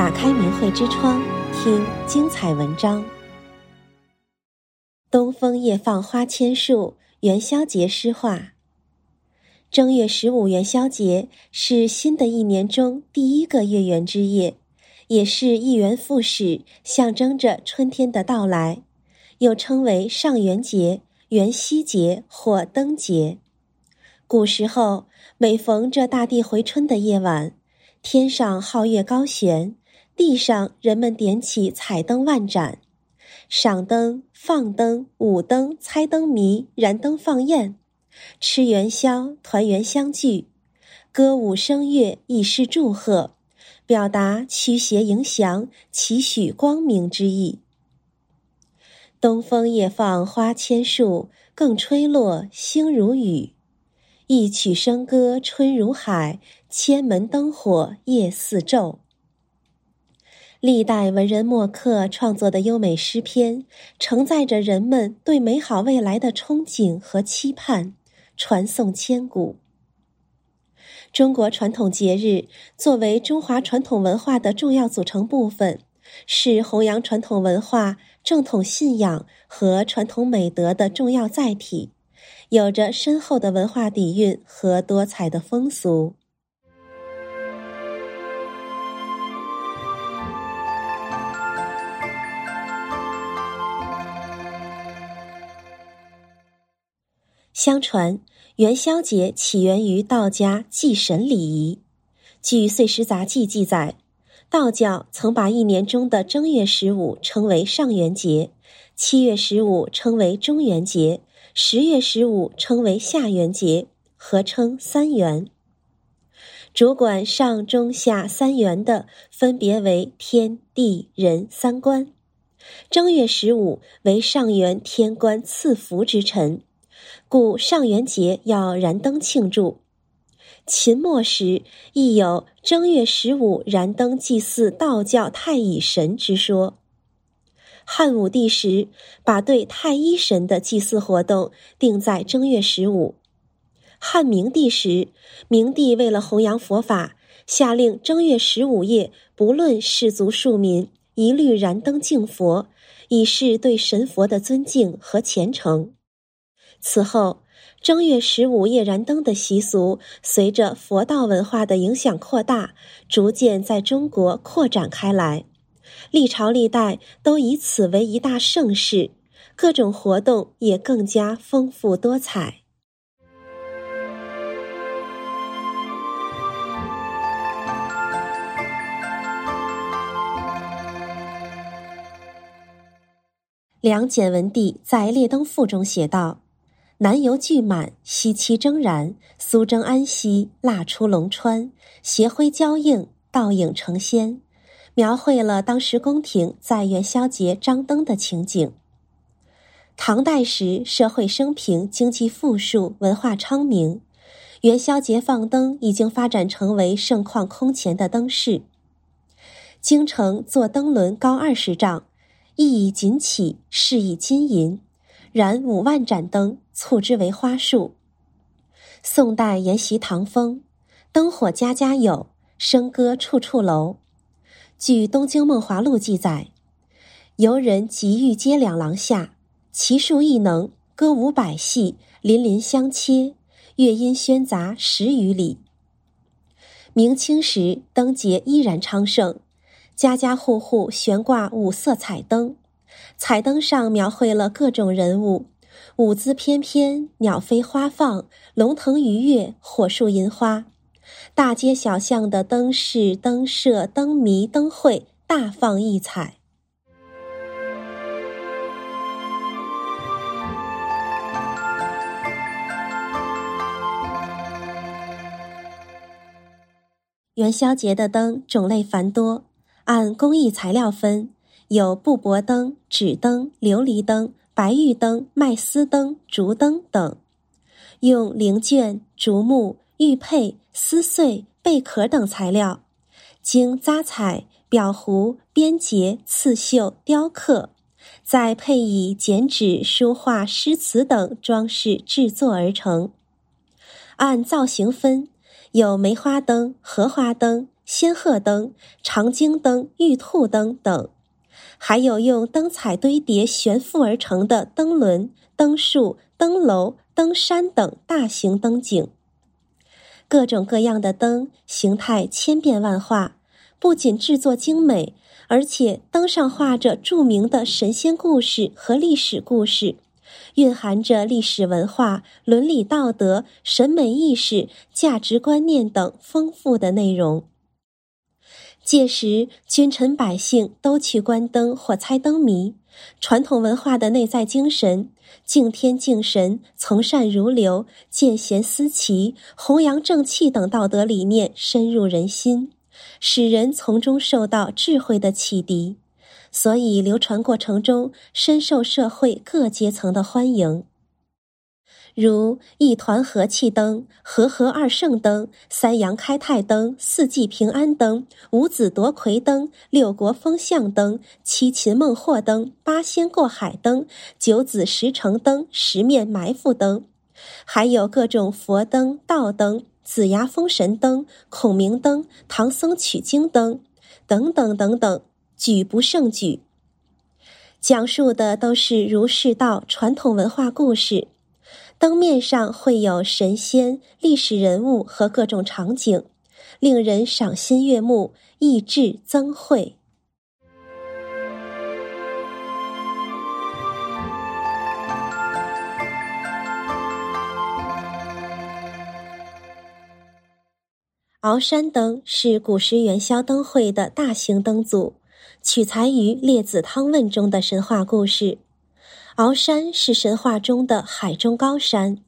打开明慧之窗，听精彩文章。东风夜放花千树，元宵节诗话。正月十五元宵节是新的一年中第一个月圆之夜，也是一元复始，象征着春天的到来，又称为上元节、元夕节或灯节。古时候，每逢这大地回春的夜晚，天上皓月高悬，地上人们点起彩灯万盏，赏灯、放灯、舞灯、猜灯谜、燃灯放焰。吃元宵，团圆相聚，歌舞声乐，以示祝贺，表达驱邪迎祥、祈许光明之意。东风夜放花千树，更吹落星如雨。一曲笙歌春如海，千门灯火夜似昼。历代文人墨客创作的优美诗篇，承载着人们对美好未来的憧憬和期盼。传颂千古。中国传统节日作为中华传统文化的重要组成部分，是弘扬传统文化、正统信仰和传统美德的重要载体，有着深厚的文化底蕴和多彩的风俗。相传，元宵节起源于道家祭神礼仪。据《岁时杂记》记载，道教曾把一年中的正月十五称为上元节，七月十五称为中元节，十月十五称为下元节，合称三元。主管上中下三元的，分别为天地人三官。正月十五为上元天官赐福之辰。故上元节要燃灯庆祝。秦末时亦有正月十五燃灯祭祀道教太乙神之说。汉武帝时把对太一神的祭祀活动定在正月十五。汉明帝时，明帝为了弘扬佛法，下令正月十五夜不论士族庶民，一律燃灯敬佛，以示对神佛的尊敬和虔诚。此后，正月十五夜燃灯的习俗，随着佛道文化的影响扩大，逐渐在中国扩展开来。历朝历代都以此为一大盛事，各种活动也更加丰富多彩。梁简文帝在《列灯赋》中写道。南游巨满，西期蒸燃，苏蒸安息，蜡出龙川，斜晖交映，倒影成仙，描绘了当时宫廷在元宵节张灯的情景。唐代时，社会升平，经济富庶，文化昌明，元宵节放灯已经发展成为盛况空前的灯饰。京城坐灯轮高二十丈，一以锦起，饰以金银。燃五万盏灯，簇之为花树。宋代沿袭唐风，灯火家家有，笙歌处处楼。据《东京梦华录》记载，游人集御街两廊下，齐数艺能，歌舞百戏，林林相切，乐音喧杂十余里。明清时，灯节依然昌盛，家家户户悬挂五色彩灯。彩灯上描绘了各种人物，舞姿翩翩，鸟飞花放，龙腾鱼跃，火树银花。大街小巷的灯饰、灯设、灯谜、灯会大放异彩。元宵节的灯种类繁多，按工艺材料分。有布帛灯、纸灯、琉璃灯、白玉灯、麦丝灯、竹灯等，用菱绢、竹木、玉佩、丝穗、贝壳等材料，经扎彩、裱糊、编结、刺绣、雕刻，再配以剪纸、书画、诗词等装饰制作而成。按造型分，有梅花灯、荷花灯、仙鹤灯、长经灯、玉兔灯等，还有用灯彩堆叠悬浮而成的灯轮、灯树、灯楼、灯山等大型灯景。各种各样的灯，形态千变万化，不仅制作精美，而且灯上画着著名的神仙故事和历史故事，蕴含着历史文化、伦理道德、审美意识、价值观念等丰富的内容。届时，君臣百姓都去观灯或猜灯谜。传统文化的内在精神，敬天敬神、从善如流、见贤思齐、弘扬正气等道德理念深入人心，使人从中受到智慧的启迪，所以流传过程中深受社会各阶层的欢迎。如一团和气灯、和合二圣灯、三阳开泰灯、四季平安灯、五子夺魁灯、六国风向灯、七擒孟获灯、八仙过海灯、九子十城灯、十面埋伏灯，还有各种佛灯、道灯、子牙封神灯、孔明灯、唐僧取经灯等等等等，举不胜举。讲述的都是儒释道传统文化故事。灯面上会有神仙、历史人物和各种场景，令人赏心悦目，益智增慧。鳌山灯是古时元宵灯会的大型灯组，取材于《列子汤问》中的神话故事。鳌山是神话中的海中高山，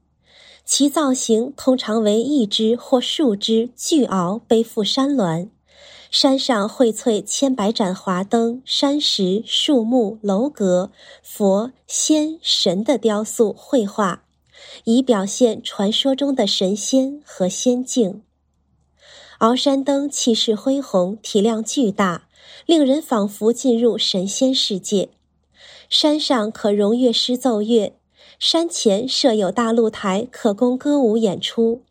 其造型通常为一只或数只巨鳌背负山峦，山上荟萃千百盏华灯，山石、树木、楼阁、佛、仙、神的雕塑绘画，以表现传说中的神仙和仙境。鳌山灯气势恢宏，体量巨大，令人仿佛进入神仙世界。山上可容乐师奏乐，山前设有大露台，可供歌舞演出。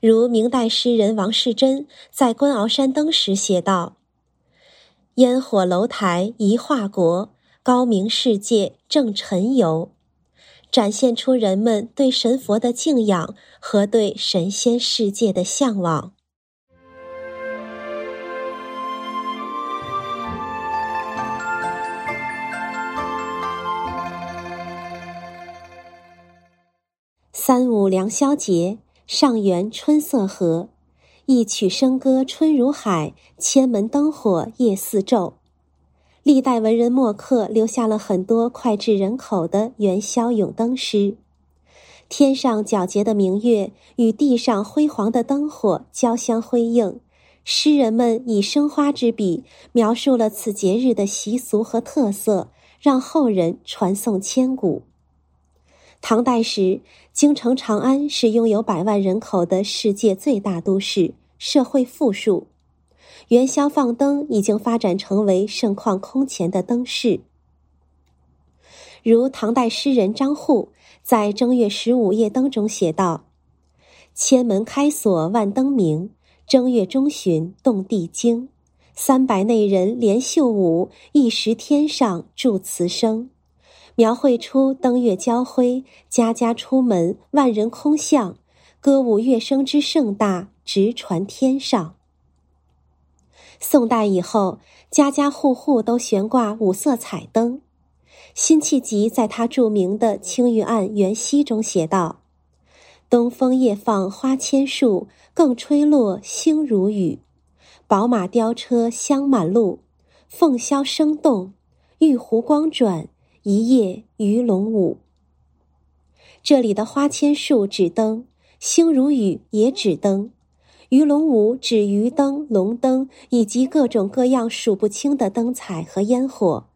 如明代诗人王士禛在观鳌山灯时写道：“烟火楼台一画国，高明世界正沉游”，展现出人们对神佛的敬仰和对神仙世界的向往。三五良宵节，上元春色和，一曲笙歌春如海，千门灯火夜似昼。历代文人墨客留下了很多脍炙人口的元宵咏灯诗。天上皎洁的明月与地上辉煌的灯火交相辉映，诗人们以生花之笔描述了此节日的习俗和特色，让后人传颂千古。唐代时，京城长安是拥有百万人口的世界最大都市，社会富庶。元宵放灯已经发展成为盛况空前的灯饰。如唐代诗人张祜在《正月十五夜灯》中写道：“千门开锁万灯明，正月中旬动地惊。三百内人连袖舞，一时天上著词声。”描绘出灯月交辉，家家出门，万人空巷，歌舞乐声之盛大，直传天上。宋代以后，家家户户都悬挂五色彩灯。辛弃疾在他著名的《青玉案·元夕》中写道：“东风夜放花千树，更吹落星如雨。宝马雕车香满路，凤箫声动，玉壶光转。”一夜鱼龙舞。这里的花千树指灯，星如雨也指灯，鱼龙舞指鱼灯、龙灯以及各种各样数不清的灯彩和烟火，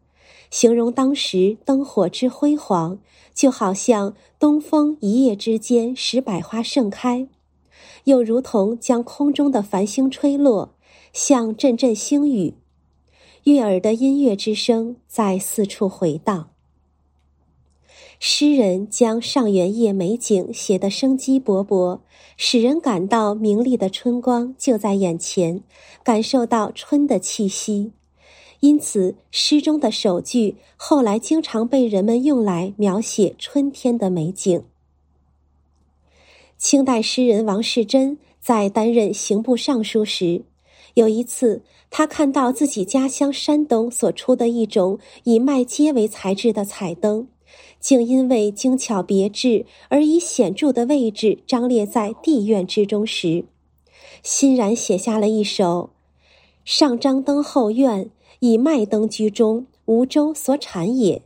形容当时灯火之辉煌，就好像东风一夜之间使百花盛开，又如同将空中的繁星吹落，像阵阵星雨，悦耳的音乐之声在四处回荡。诗人将上元夜美景写得生机勃勃，使人感到明丽的春光就在眼前，感受到春的气息。因此，诗中的首句后来经常被人们用来描写春天的美景。清代诗人王士禛在担任刑部尚书时，有一次，他看到自己家乡山东所出的一种以麦秸为材质的彩灯，竟因为精巧别致而以显著的位置张列在地院之中时，欣然写下了一首：“上张灯后院，以麦灯居中，吾舟所产也。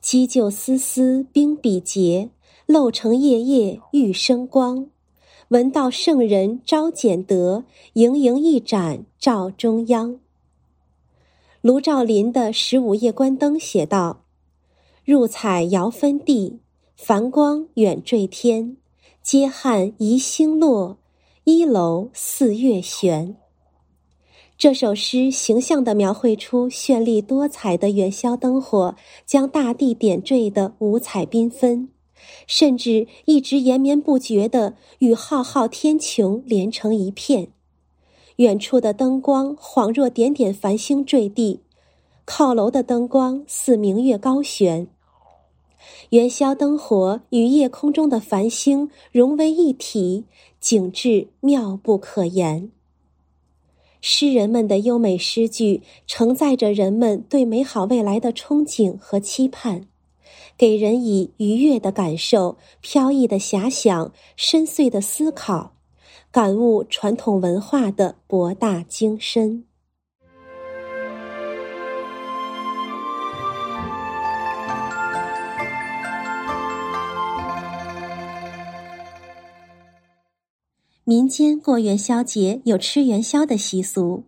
积旧丝丝冰笔节。”漏成夜夜玉生光，闻道圣人招俭德，盈盈一盏照中央。卢照邻的《十五夜观灯》写道：“入彩遥分地，繁光远坠天。接汉移星落，一楼似月悬。”这首诗形象地描绘出绚丽多彩的元宵灯火，将大地点缀得五彩缤纷。甚至一直延绵不绝的与浩浩天穹连成一片，远处的灯光恍若点点繁星坠地，靠楼的灯光似明月高悬。元宵灯火与夜空中的繁星融为一体，景致妙不可言。诗人们的优美诗句承载着人们对美好未来的憧憬和期盼。给人以愉悦的感受、飘逸的遐想、深邃的思考，感悟传统文化的博大精深。民间过元宵节有吃元宵的习俗，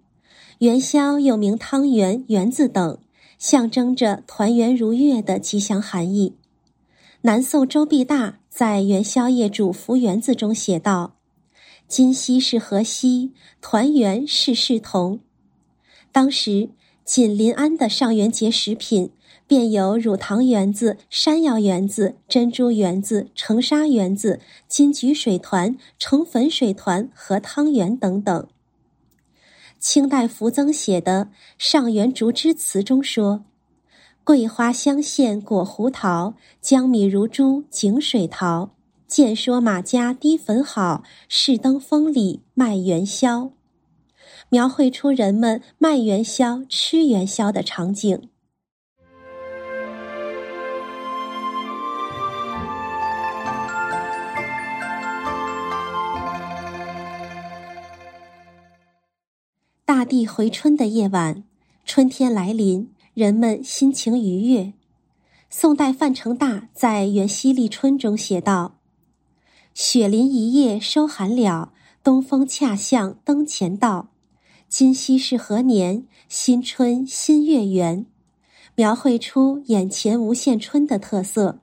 元宵又名汤圆、圆子等。象征着团圆如月的吉祥含义。南宋周必大在元宵夜煮福圆子中写道：“今夕是何夕？团圆事事同。”当时紧临安的上元节食品便有乳糖圆子、山药圆子、珍珠圆子、橙沙圆子、金桔水团、橙粉水团和汤圆等等。清代福增写的《上元竹枝词》中说：“桂花香馅裹胡桃，江米如珠井水淘。见说马家滴粉好，试登风里卖元宵。”描绘出人们卖元宵、吃元宵的场景。地回春的夜晚，春天来临，人们心情愉悦。宋代范成大在《元夕立春》中写道：“雪林一夜收寒了，东风恰向灯前到。今夕是何年？新春新月圆。”描绘出眼前无限春的特色。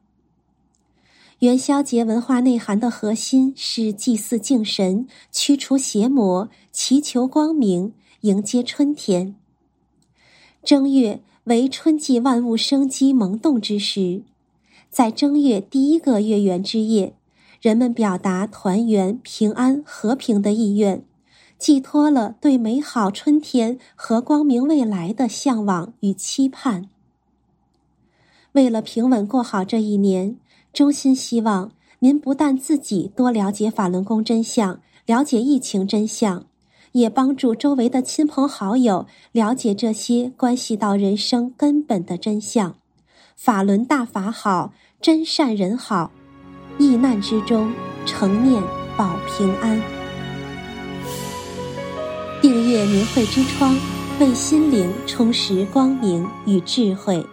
元宵节文化内涵的核心是祭祀敬神、驱除邪魔、祈求光明。迎接春天。正月为春季万物生机萌动之时，在正月第一个月圆之夜，人们表达团圆、平安、和平的意愿，寄托了对美好春天和光明未来的向往与期盼。为了平稳过好这一年，衷心希望您不但自己多了解法轮功真相，了解疫情真相。也帮助周围的亲朋好友了解这些关系到人生根本的真相。法轮大法好，真善人好，疫难之中诚念保平安。订阅明慧之窗，为心灵充实光明与智慧。